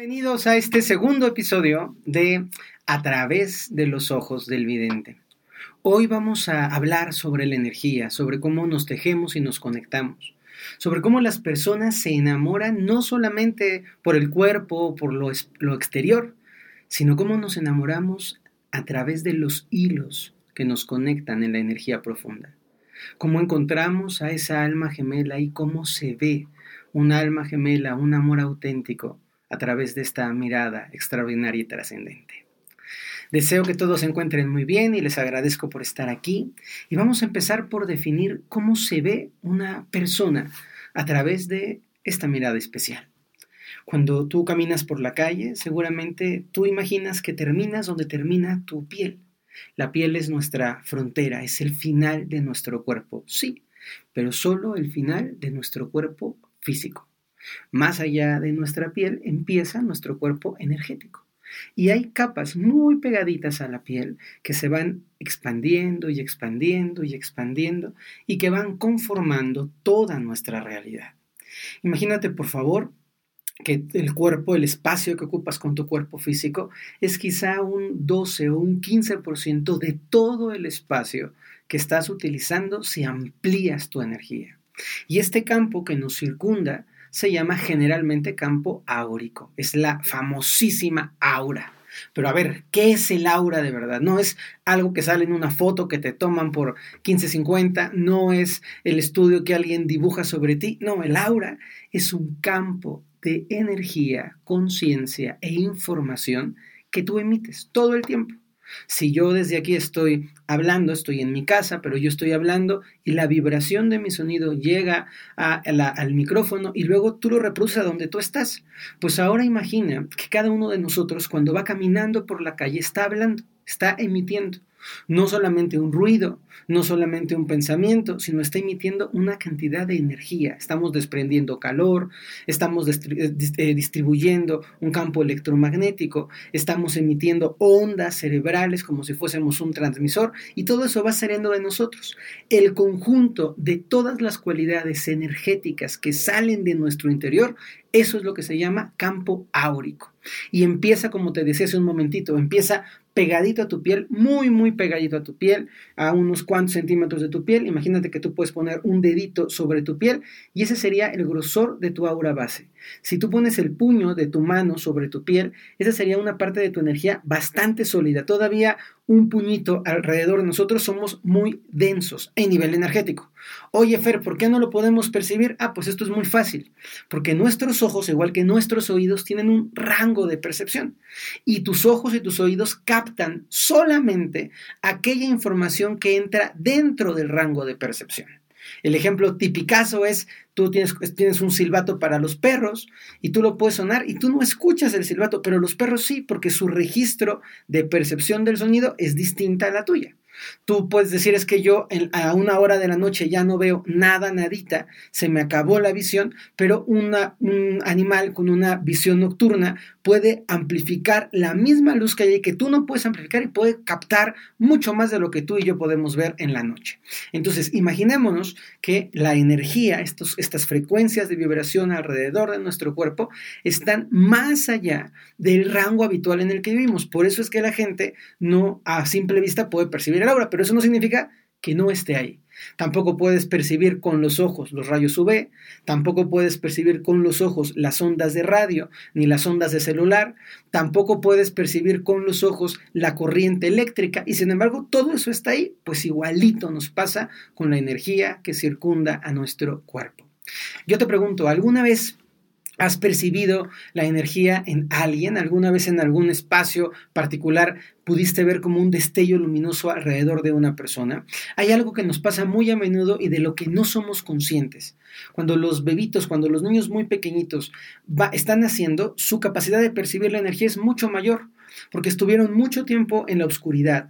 Bienvenidos a este segundo episodio de A través de los ojos del vidente. Hoy vamos a hablar sobre la energía, sobre cómo nos tejemos y nos conectamos, sobre cómo las personas se enamoran no solamente por el cuerpo o por lo, lo exterior, sino cómo nos enamoramos a través de los hilos que nos conectan en la energía profunda. Cómo encontramos a esa alma gemela y cómo se ve un alma gemela, un amor auténtico a través de esta mirada extraordinaria y trascendente. Deseo que todos se encuentren muy bien y les agradezco por estar aquí. Y vamos a empezar por definir cómo se ve una persona a través de esta mirada especial. Cuando tú caminas por la calle, seguramente tú imaginas que terminas donde termina tu piel. La piel es nuestra frontera, es el final de nuestro cuerpo, sí, pero solo el final de nuestro cuerpo físico. Más allá de nuestra piel empieza nuestro cuerpo energético. Y hay capas muy pegaditas a la piel que se van expandiendo y expandiendo y expandiendo y que van conformando toda nuestra realidad. Imagínate, por favor, que el cuerpo, el espacio que ocupas con tu cuerpo físico, es quizá un 12 o un 15% de todo el espacio que estás utilizando si amplías tu energía. Y este campo que nos circunda se llama generalmente campo áurico, es la famosísima aura. Pero a ver, ¿qué es el aura de verdad? No es algo que sale en una foto que te toman por 1550, no es el estudio que alguien dibuja sobre ti, no, el aura es un campo de energía, conciencia e información que tú emites todo el tiempo. Si yo desde aquí estoy hablando, estoy en mi casa, pero yo estoy hablando y la vibración de mi sonido llega al micrófono y luego tú lo reproduces a donde tú estás. Pues ahora imagina que cada uno de nosotros cuando va caminando por la calle está hablando, está emitiendo. No solamente un ruido, no solamente un pensamiento, sino está emitiendo una cantidad de energía. Estamos desprendiendo calor, estamos eh, eh, distribuyendo un campo electromagnético, estamos emitiendo ondas cerebrales como si fuésemos un transmisor y todo eso va saliendo de nosotros. El conjunto de todas las cualidades energéticas que salen de nuestro interior, eso es lo que se llama campo áurico. Y empieza, como te decía hace un momentito, empieza pegadito a tu piel, muy, muy pegadito a tu piel, a unos cuantos centímetros de tu piel. Imagínate que tú puedes poner un dedito sobre tu piel y ese sería el grosor de tu aura base. Si tú pones el puño de tu mano sobre tu piel, esa sería una parte de tu energía bastante sólida. Todavía un puñito alrededor de nosotros somos muy densos en nivel energético. Oye, Fer, ¿por qué no lo podemos percibir? Ah, pues esto es muy fácil, porque nuestros ojos, igual que nuestros oídos, tienen un rango de percepción y tus ojos y tus oídos captan solamente aquella información que entra dentro del rango de percepción. El ejemplo tipicazo es, tú tienes, tienes, un silbato para los perros y tú lo puedes sonar y tú no escuchas el silbato, pero los perros sí, porque su registro de percepción del sonido es distinta a la tuya. Tú puedes decir es que yo a una hora de la noche ya no veo nada, nadita, se me acabó la visión, pero un animal con una visión nocturna puede amplificar la misma luz que hay que tú no puedes amplificar y puede captar mucho más de lo que tú y yo podemos ver en la noche. Entonces, imaginémonos que la energía, estos, estas frecuencias de vibración alrededor de nuestro cuerpo, están más allá del rango habitual en el que vivimos. Por eso es que la gente no a simple vista puede percibir el aura, pero eso no significa que no esté ahí. Tampoco puedes percibir con los ojos los rayos UV, tampoco puedes percibir con los ojos las ondas de radio ni las ondas de celular, tampoco puedes percibir con los ojos la corriente eléctrica y sin embargo todo eso está ahí, pues igualito nos pasa con la energía que circunda a nuestro cuerpo. Yo te pregunto, ¿alguna vez ¿Has percibido la energía en alguien? ¿Alguna vez en algún espacio particular pudiste ver como un destello luminoso alrededor de una persona? Hay algo que nos pasa muy a menudo y de lo que no somos conscientes. Cuando los bebitos, cuando los niños muy pequeñitos están naciendo, su capacidad de percibir la energía es mucho mayor porque estuvieron mucho tiempo en la oscuridad.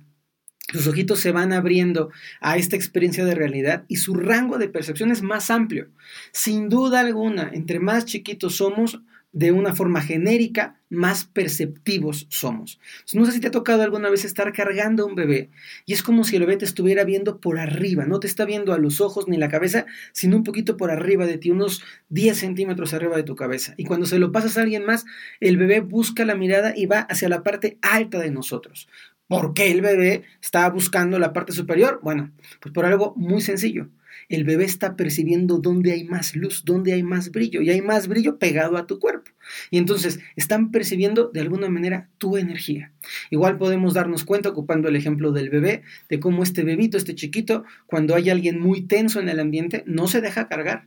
Sus ojitos se van abriendo a esta experiencia de realidad y su rango de percepción es más amplio. Sin duda alguna, entre más chiquitos somos, de una forma genérica, más perceptivos somos. No sé si te ha tocado alguna vez estar cargando a un bebé y es como si el bebé te estuviera viendo por arriba, no te está viendo a los ojos ni la cabeza, sino un poquito por arriba de ti, unos 10 centímetros arriba de tu cabeza. Y cuando se lo pasas a alguien más, el bebé busca la mirada y va hacia la parte alta de nosotros. ¿Por qué el bebé está buscando la parte superior? Bueno, pues por algo muy sencillo el bebé está percibiendo dónde hay más luz, dónde hay más brillo, y hay más brillo pegado a tu cuerpo. Y entonces están percibiendo de alguna manera tu energía. Igual podemos darnos cuenta, ocupando el ejemplo del bebé, de cómo este bebito, este chiquito, cuando hay alguien muy tenso en el ambiente, no se deja cargar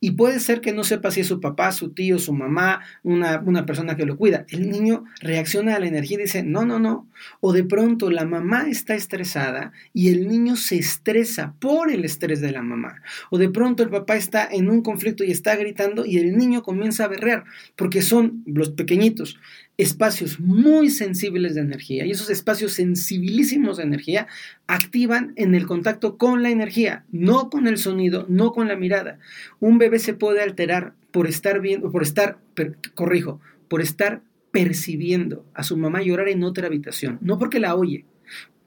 y puede ser que no sepa si es su papá, su tío, su mamá, una, una, persona que lo cuida. El niño reacciona a la energía y dice, no, no, no. O de pronto la mamá está estresada y el niño se estresa por el estrés de la mamá. O de pronto el papá está en un conflicto y está gritando y el niño comienza a berrear, porque son los pequeñitos espacios muy sensibles de energía y esos espacios sensibilísimos de energía activan en el contacto con la energía, no con el sonido, no con la mirada. Un bebé se puede alterar por estar viendo, por estar, corrijo, por estar percibiendo a su mamá llorar en otra habitación, no porque la oye,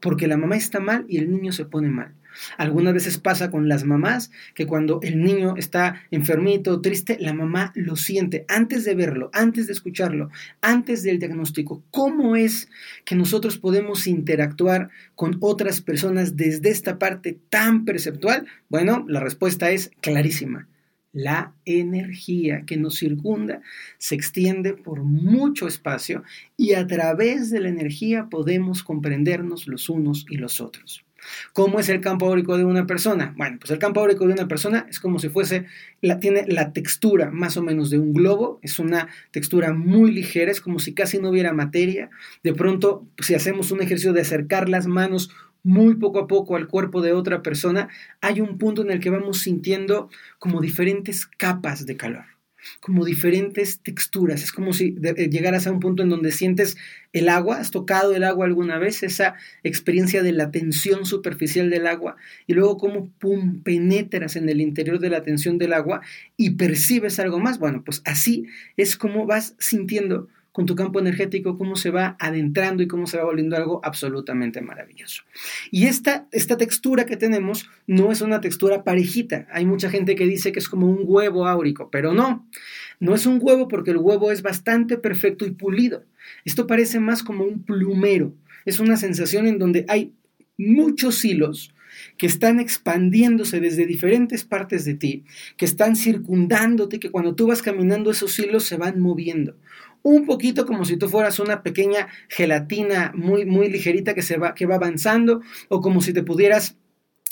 porque la mamá está mal y el niño se pone mal. Algunas veces pasa con las mamás que cuando el niño está enfermito, triste, la mamá lo siente antes de verlo, antes de escucharlo, antes del diagnóstico. ¿Cómo es que nosotros podemos interactuar con otras personas desde esta parte tan perceptual? Bueno, la respuesta es clarísima. La energía que nos circunda se extiende por mucho espacio y a través de la energía podemos comprendernos los unos y los otros. ¿Cómo es el campo áurico de una persona? Bueno, pues el campo áurico de una persona es como si fuese, la, tiene la textura más o menos de un globo, es una textura muy ligera, es como si casi no hubiera materia. De pronto, si hacemos un ejercicio de acercar las manos muy poco a poco al cuerpo de otra persona, hay un punto en el que vamos sintiendo como diferentes capas de calor como diferentes texturas. Es como si eh, llegaras a un punto en donde sientes el agua, has tocado el agua alguna vez, esa experiencia de la tensión superficial del agua, y luego como pum, penetras en el interior de la tensión del agua y percibes algo más. Bueno, pues así es como vas sintiendo con tu campo energético, cómo se va adentrando y cómo se va volviendo algo absolutamente maravilloso. Y esta, esta textura que tenemos no es una textura parejita. Hay mucha gente que dice que es como un huevo áurico, pero no, no es un huevo porque el huevo es bastante perfecto y pulido. Esto parece más como un plumero. Es una sensación en donde hay muchos hilos que están expandiéndose desde diferentes partes de ti, que están circundándote, que cuando tú vas caminando esos hilos se van moviendo un poquito como si tú fueras una pequeña gelatina muy, muy ligerita que, se va, que va avanzando, o como si te pudieras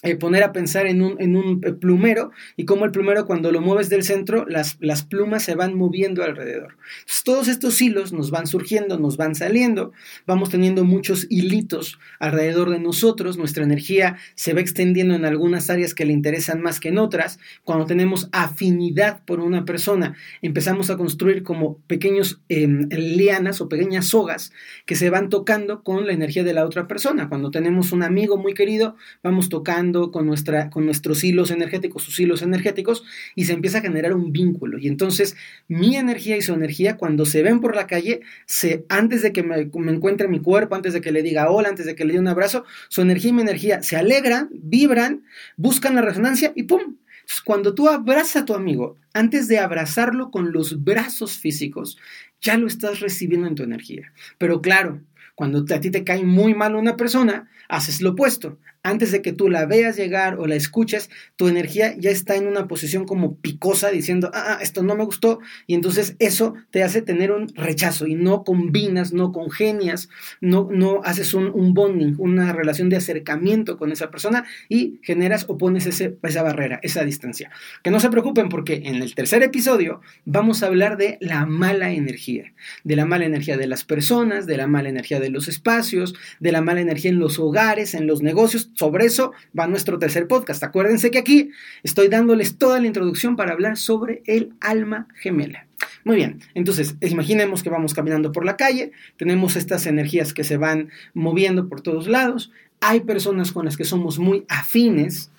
eh, poner a pensar en un, en un, eh, plumero y cómo el plumero cuando lo mueves del centro, las, las plumas se van moviendo alrededor. todos estos hilos nos van surgiendo, nos van saliendo, vamos teniendo muchos hilitos alrededor de nosotros, nuestra energía se va extendiendo en algunas áreas que le interesan más que en otras. Cuando tenemos afinidad por una persona, empezamos a construir como pequeños em, lianas o pequeñas sogas que se van tocando con la energía de la otra persona. Cuando tenemos un amigo muy querido, vamos tocando con, nuestra, con nuestros hilos energéticos, sus hilos energéticos, y se empieza a generar un vínculo. Y entonces mi energía y su energía, cuando se ven por la calle, se, antes de que me, me encuentre mi cuerpo, antes de que le diga hola, antes de que le dé un abrazo, su energía y mi energía se alegran, vibran, buscan la resonancia y ¡pum! Cuando tú abrazas a tu amigo, antes de abrazarlo con los brazos físicos, ya lo estás recibiendo en tu energía. Pero claro, cuando a ti te cae muy mal una persona, haces lo opuesto antes de que tú la veas llegar o la escuches, tu energía ya está en una posición como picosa diciendo, ah, ah, esto no me gustó, y entonces eso te hace tener un rechazo y no combinas, no congenias, no, no haces un, bonding, una relación de acercamiento con esa persona y generas o pones ese, esa barrera, esa distancia. Que no se preocupen porque en el tercer episodio vamos a hablar de la mala energía, de la mala energía de las personas, de la mala energía de los espacios, de la mala energía en los hogares, en los negocios, sobre eso va nuestro tercer podcast. Acuérdense que aquí estoy dándoles toda la introducción para hablar sobre el alma gemela. Muy bien, entonces imaginemos que vamos caminando por la calle, tenemos estas energías que se van moviendo por todos lados, hay personas con las que somos muy afines,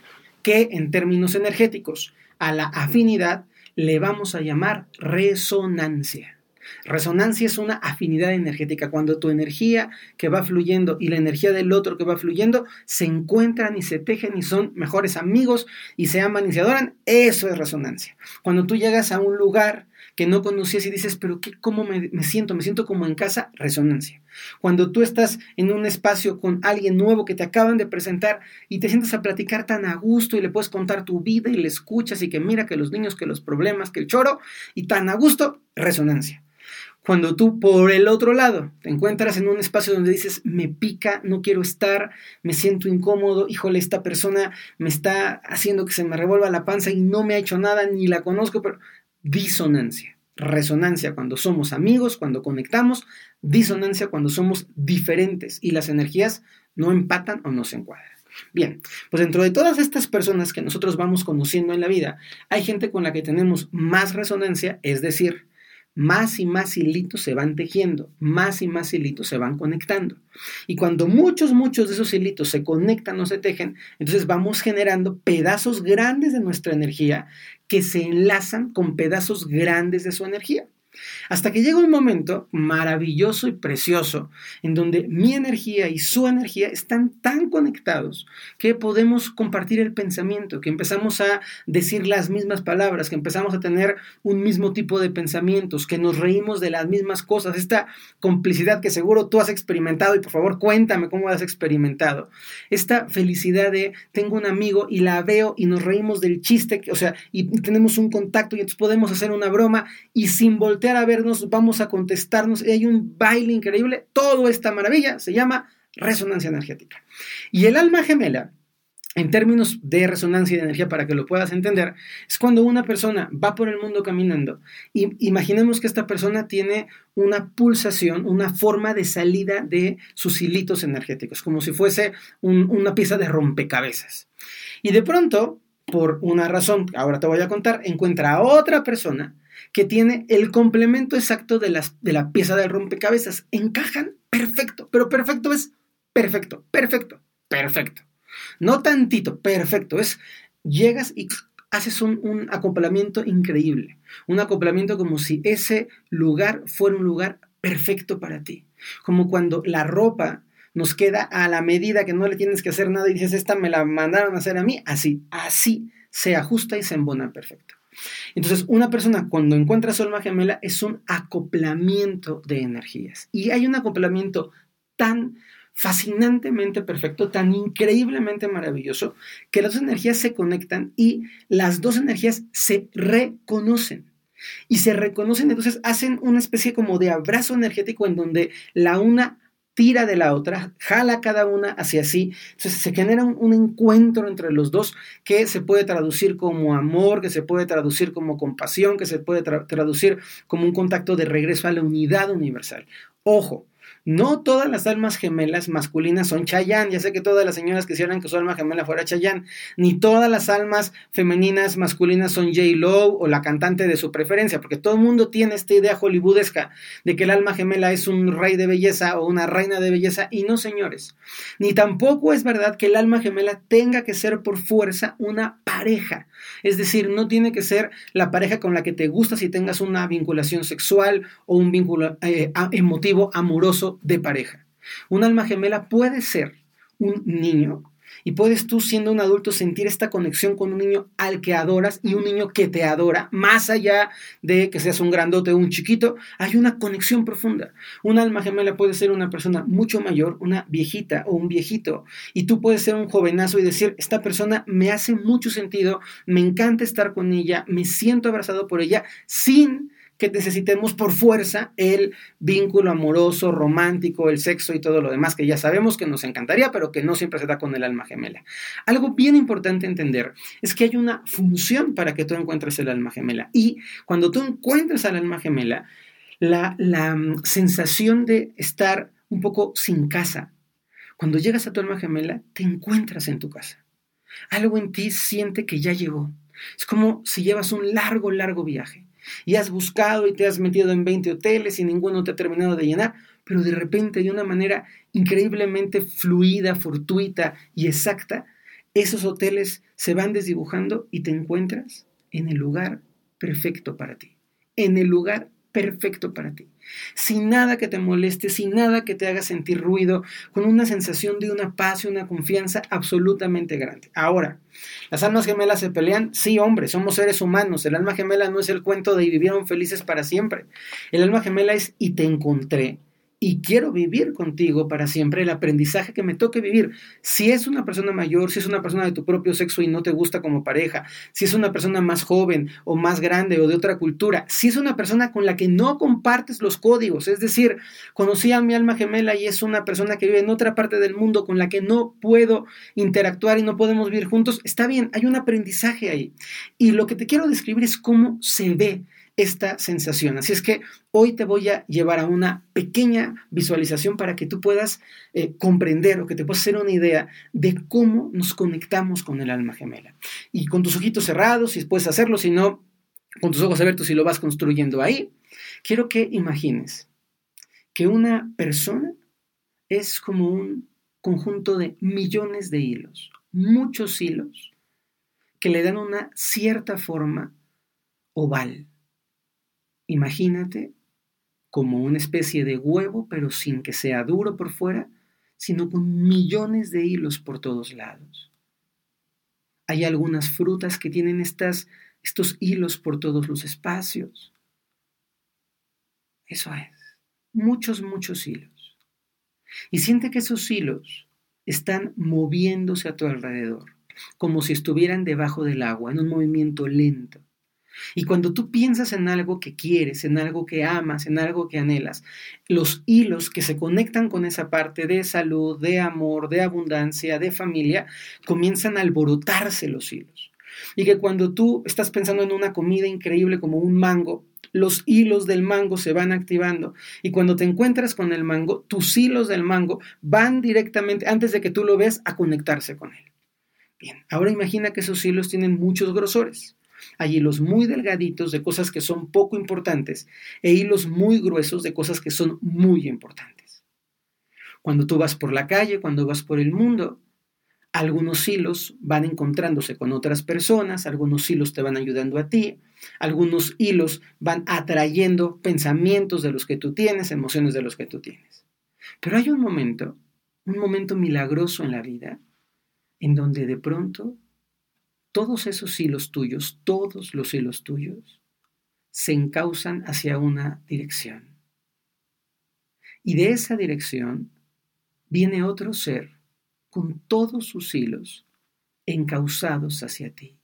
que en términos energéticos a la afinidad le vamos a llamar resonancia. Resonancia es una afinidad energética, cuando tu energía que va fluyendo y la energía del otro que va fluyendo se encuentran y se tejen y son mejores amigos y se aman y se adoran, eso es resonancia. Cuando tú llegas a un lugar que no conocías y dices, pero qué, ¿cómo me, me siento? Me siento como en casa, resonancia. Cuando tú estás en un espacio con alguien nuevo que te acaban de presentar y te sientas a platicar tan a gusto y le puedes contar tu vida y le escuchas y que mira que los niños, que los problemas, que el choro y tan a gusto, resonancia. Cuando tú por el otro lado te encuentras en un espacio donde dices, me pica, no quiero estar, me siento incómodo, híjole, esta persona me está haciendo que se me revuelva la panza y no me ha hecho nada, ni la conozco, pero disonancia, resonancia cuando somos amigos, cuando conectamos, disonancia cuando somos diferentes y las energías no empatan o no se encuadran. Bien, pues dentro de todas estas personas que nosotros vamos conociendo en la vida, hay gente con la que tenemos más resonancia, es decir, más y más hilitos se van tejiendo, más y más hilitos se van conectando. Y cuando muchos, muchos de esos hilitos se conectan o se tejen, entonces vamos generando pedazos grandes de nuestra energía que se enlazan con pedazos grandes de su energía. Hasta que llega un momento maravilloso y precioso en donde mi energía y su energía están tan conectados que podemos compartir el pensamiento, que empezamos a decir las mismas palabras, que empezamos a tener un mismo tipo de pensamientos, que nos reímos de las mismas cosas, esta complicidad que seguro tú has experimentado y por favor cuéntame cómo has experimentado, esta felicidad de tengo un amigo y la veo y nos reímos del chiste, o sea, y tenemos un contacto y entonces podemos hacer una broma y sin voltear a vernos, vamos a contestarnos, y hay un baile increíble, todo esta maravilla se llama resonancia energética. Y el alma gemela, en términos de resonancia y de energía, para que lo puedas entender, es cuando una persona va por el mundo caminando y imaginemos que esta persona tiene una pulsación, una forma de salida de sus hilitos energéticos, como si fuese una pieza de rompecabezas. Y de pronto, por una razón, ahora te voy a contar, encuentra a otra persona que tiene el complemento exacto de, las, de la pieza de rompecabezas. Encajan perfecto, pero perfecto es perfecto, perfecto, perfecto. No tantito, perfecto. Es llegas y haces un, un, acoplamiento increíble. Un acoplamiento como si ese lugar fuera un lugar perfecto para ti. Como cuando la ropa nos queda a la medida que no le tienes que hacer nada y dices, esta me la mandaron a hacer a mí. Así, así se ajusta y se embona perfecto. Entonces, una persona cuando encuentra su alma gemela es un acoplamiento de energías. Y hay un acoplamiento tan fascinantemente perfecto, tan increíblemente maravilloso, que las dos energías se conectan y las dos energías se reconocen. Y se reconocen, entonces hacen una especie como de abrazo energético en donde la una tira de la otra, jala cada una hacia sí. Entonces se genera un, encuentro entre los dos que se puede traducir como amor, que se puede traducir como compasión, que se puede traducir como un contacto de regreso a la unidad universal. Ojo, no todas las almas gemelas masculinas son Chayán. Ya sé que todas las señoras quisieran que su alma gemela fuera Chayán. Ni todas las almas femeninas masculinas son J. Lowe o la cantante de su preferencia, porque todo el mundo tiene esta idea hollywoodesca de que el alma gemela es un rey de belleza o una reina de belleza. Y no, señores. Ni tampoco es verdad que el alma gemela tenga que ser por fuerza una pareja. Es decir, no tiene que ser la pareja con la que te gusta si tengas una vinculación sexual o un vínculo eh, emotivo, amoroso de pareja. Un alma gemela puede ser un niño y puedes tú siendo un adulto sentir esta conexión con un niño al que adoras y un niño que te adora, más allá de que seas un grandote o un chiquito, hay una conexión profunda. Un alma gemela puede ser una persona mucho mayor, una viejita o un viejito, y tú puedes ser un jovenazo y decir, esta persona me hace mucho sentido, me encanta estar con ella, me siento abrazado por ella, sin que necesitemos por fuerza el vínculo amoroso, romántico, el sexo y todo lo demás que ya sabemos que nos encantaría, pero que no siempre se da con el alma gemela. Algo bien importante entender es que hay una función para que tú encuentres el alma gemela. Y cuando tú encuentres al alma gemela, la, la mm, sensación de estar un poco sin casa, cuando llegas a tu alma gemela, te encuentras en tu casa. Algo en ti siente que ya llegó. Es como si llevas un largo, largo viaje Y has buscado y te has metido en 20 hoteles y ninguno te ha terminado de llenar, pero de repente, de una manera increíblemente fluida, fortuita y exacta, esos hoteles se van desdibujando y te encuentras en el lugar perfecto para ti, en el lugar perfecto para ti, sin nada que te moleste, sin nada que te haga sentir ruido, con una sensación de una paz y una confianza absolutamente grande. Ahora, ¿las almas gemelas se pelean? Sí, hombre, somos seres humanos. El alma gemela no es el cuento de y vivieron felices para siempre. El alma gemela es y te encontré y quiero vivir contigo para siempre el aprendizaje que me toque vivir. Si es una persona mayor, si es una persona de tu propio sexo y no te gusta como pareja, si es una persona más joven o más grande o de otra cultura, si es una persona con la que no compartes los códigos, es decir, conocí a mi alma gemela y es una persona que vive en otra parte del mundo con la que no puedo interactuar y no podemos vivir juntos, está bien, hay un aprendizaje ahí. Y lo que te quiero describir es cómo se ve esta sensación. Así es que hoy te voy a llevar a una pequeña visualización para que tú puedas eh, comprender o que te puedas hacer una idea de cómo nos conectamos con el alma gemela. Y con tus ojitos cerrados, si puedes hacerlo, si no, con tus ojos abiertos y lo vas construyendo ahí, quiero que imagines que una persona es como un conjunto de millones de hilos, muchos hilos, que le dan una cierta forma oval, Imagínate como una especie de huevo, pero sin que sea duro por fuera, sino con millones de hilos por todos lados. Hay algunas frutas que tienen estas, estos hilos por todos los espacios. Eso es, muchos, muchos hilos. Y siente que esos hilos están moviéndose a tu alrededor, como si estuvieran debajo del agua, en un movimiento lento. Y cuando tú piensas en algo que quieres, en algo que amas, en algo que anhelas, los hilos que se conectan con esa parte de salud, de amor, de abundancia, de familia, comienzan a alborotarse los hilos. Y que cuando tú estás pensando en una comida increíble como un mango, los hilos del mango se van activando. Y cuando te encuentras con el mango, tus hilos del mango van directamente, antes de que tú lo veas, a conectarse con él. Bien, ahora imagina que esos hilos tienen muchos grosores. Hay hilos muy delgaditos de cosas que son poco importantes e hilos muy gruesos de cosas que son muy importantes. Cuando tú vas por la calle, cuando vas por el mundo, algunos hilos van encontrándose con otras personas, algunos hilos te van ayudando a ti, algunos hilos van atrayendo pensamientos de los que tú tienes, emociones de los que tú tienes. Pero hay un momento, un momento milagroso en la vida, en donde de pronto todos esos hilos tuyos, todos los hilos tuyos, se encausan hacia una dirección. Y de esa dirección viene otro ser con todos sus hilos encausados hacia ti.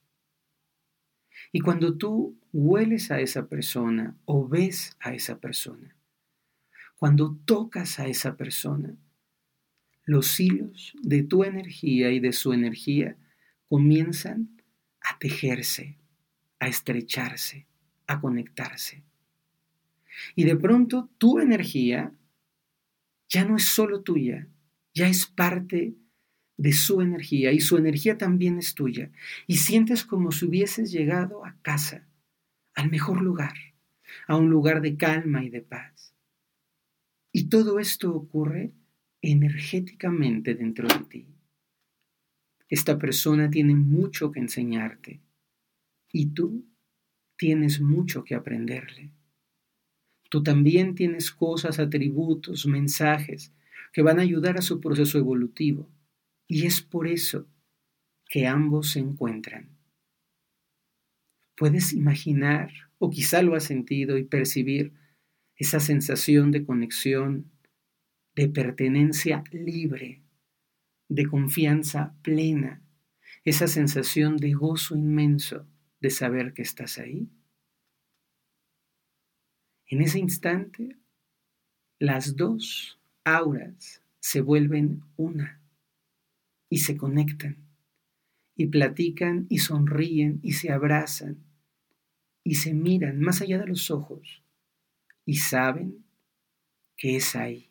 Y cuando tú hueles a esa persona o ves a esa persona, cuando tocas a esa persona, los hilos de tu energía y de su energía comienzan tejerse, a estrecharse, a conectarse. Y de pronto tu energía ya no es solo tuya, ya es parte de su energía y su energía también es tuya. Y sientes como si hubieses llegado a casa, al mejor lugar, a un lugar de calma y de paz. Y todo esto ocurre energéticamente dentro de ti. Esta persona tiene mucho que enseñarte y tú tienes mucho que aprenderle. Tú también tienes cosas, atributos, mensajes que van a ayudar a su proceso evolutivo y es por eso que ambos se encuentran. Puedes imaginar, o quizá lo has sentido y percibir, esa sensación de conexión, de pertenencia libre de confianza plena, esa sensación de gozo inmenso de saber que estás ahí. En ese instante, las dos auras se vuelven una y se conectan y platican y sonríen y se abrazan y se miran más allá de los ojos y saben que es ahí,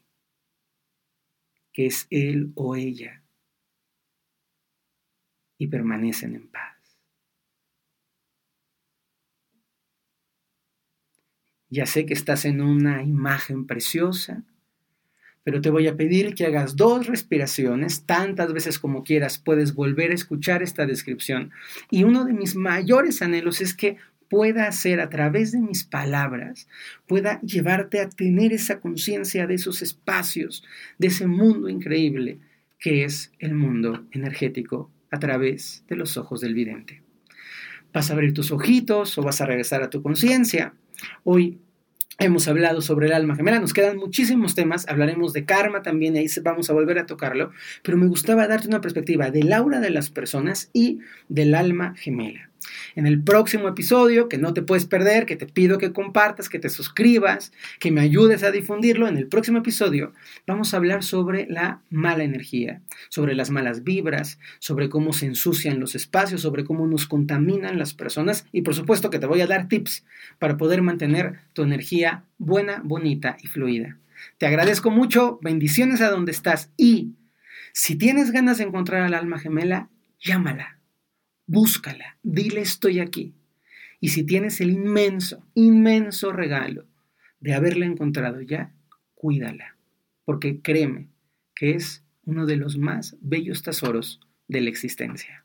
que es él o ella y permanecen en paz. Ya sé que estás en una imagen preciosa, pero te voy a pedir que hagas dos respiraciones, tantas veces como quieras, puedes volver a escuchar esta descripción. Y uno de mis mayores anhelos es que pueda hacer a través de mis palabras, pueda llevarte a tener esa conciencia de esos espacios, de ese mundo increíble que es el mundo energético a través de los ojos del vidente. Vas a abrir tus ojitos o vas a regresar a tu conciencia. Hoy Hemos hablado sobre el alma gemela, nos quedan muchísimos temas, hablaremos de karma también, ahí vamos a volver a tocarlo, pero me gustaba darte una perspectiva del aura de las personas y del alma gemela. En el próximo episodio, que no te puedes perder, que te pido que compartas, que te suscribas, que me ayudes a difundirlo, en el próximo episodio vamos a hablar sobre la mala energía, sobre las malas vibras, sobre cómo se ensucian los espacios, sobre cómo nos contaminan las personas y por supuesto que te voy a dar tips para poder mantener tu energía buena, bonita y fluida. Te agradezco mucho, bendiciones a donde estás y si tienes ganas de encontrar al alma gemela, llámala búscala, dile estoy aquí. Y si tienes el inmenso, inmenso regalo de haberla encontrado ya, cuídala, porque créeme que es uno de los más bellos tesoros de la existencia.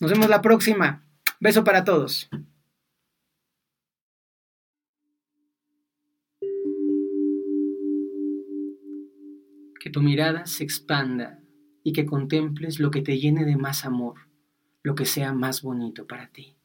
Nos vemos la próxima. Beso para todos. Que tu mirada se expanda y que contemples lo que te llene de más amor lo que sea más bonito para ti.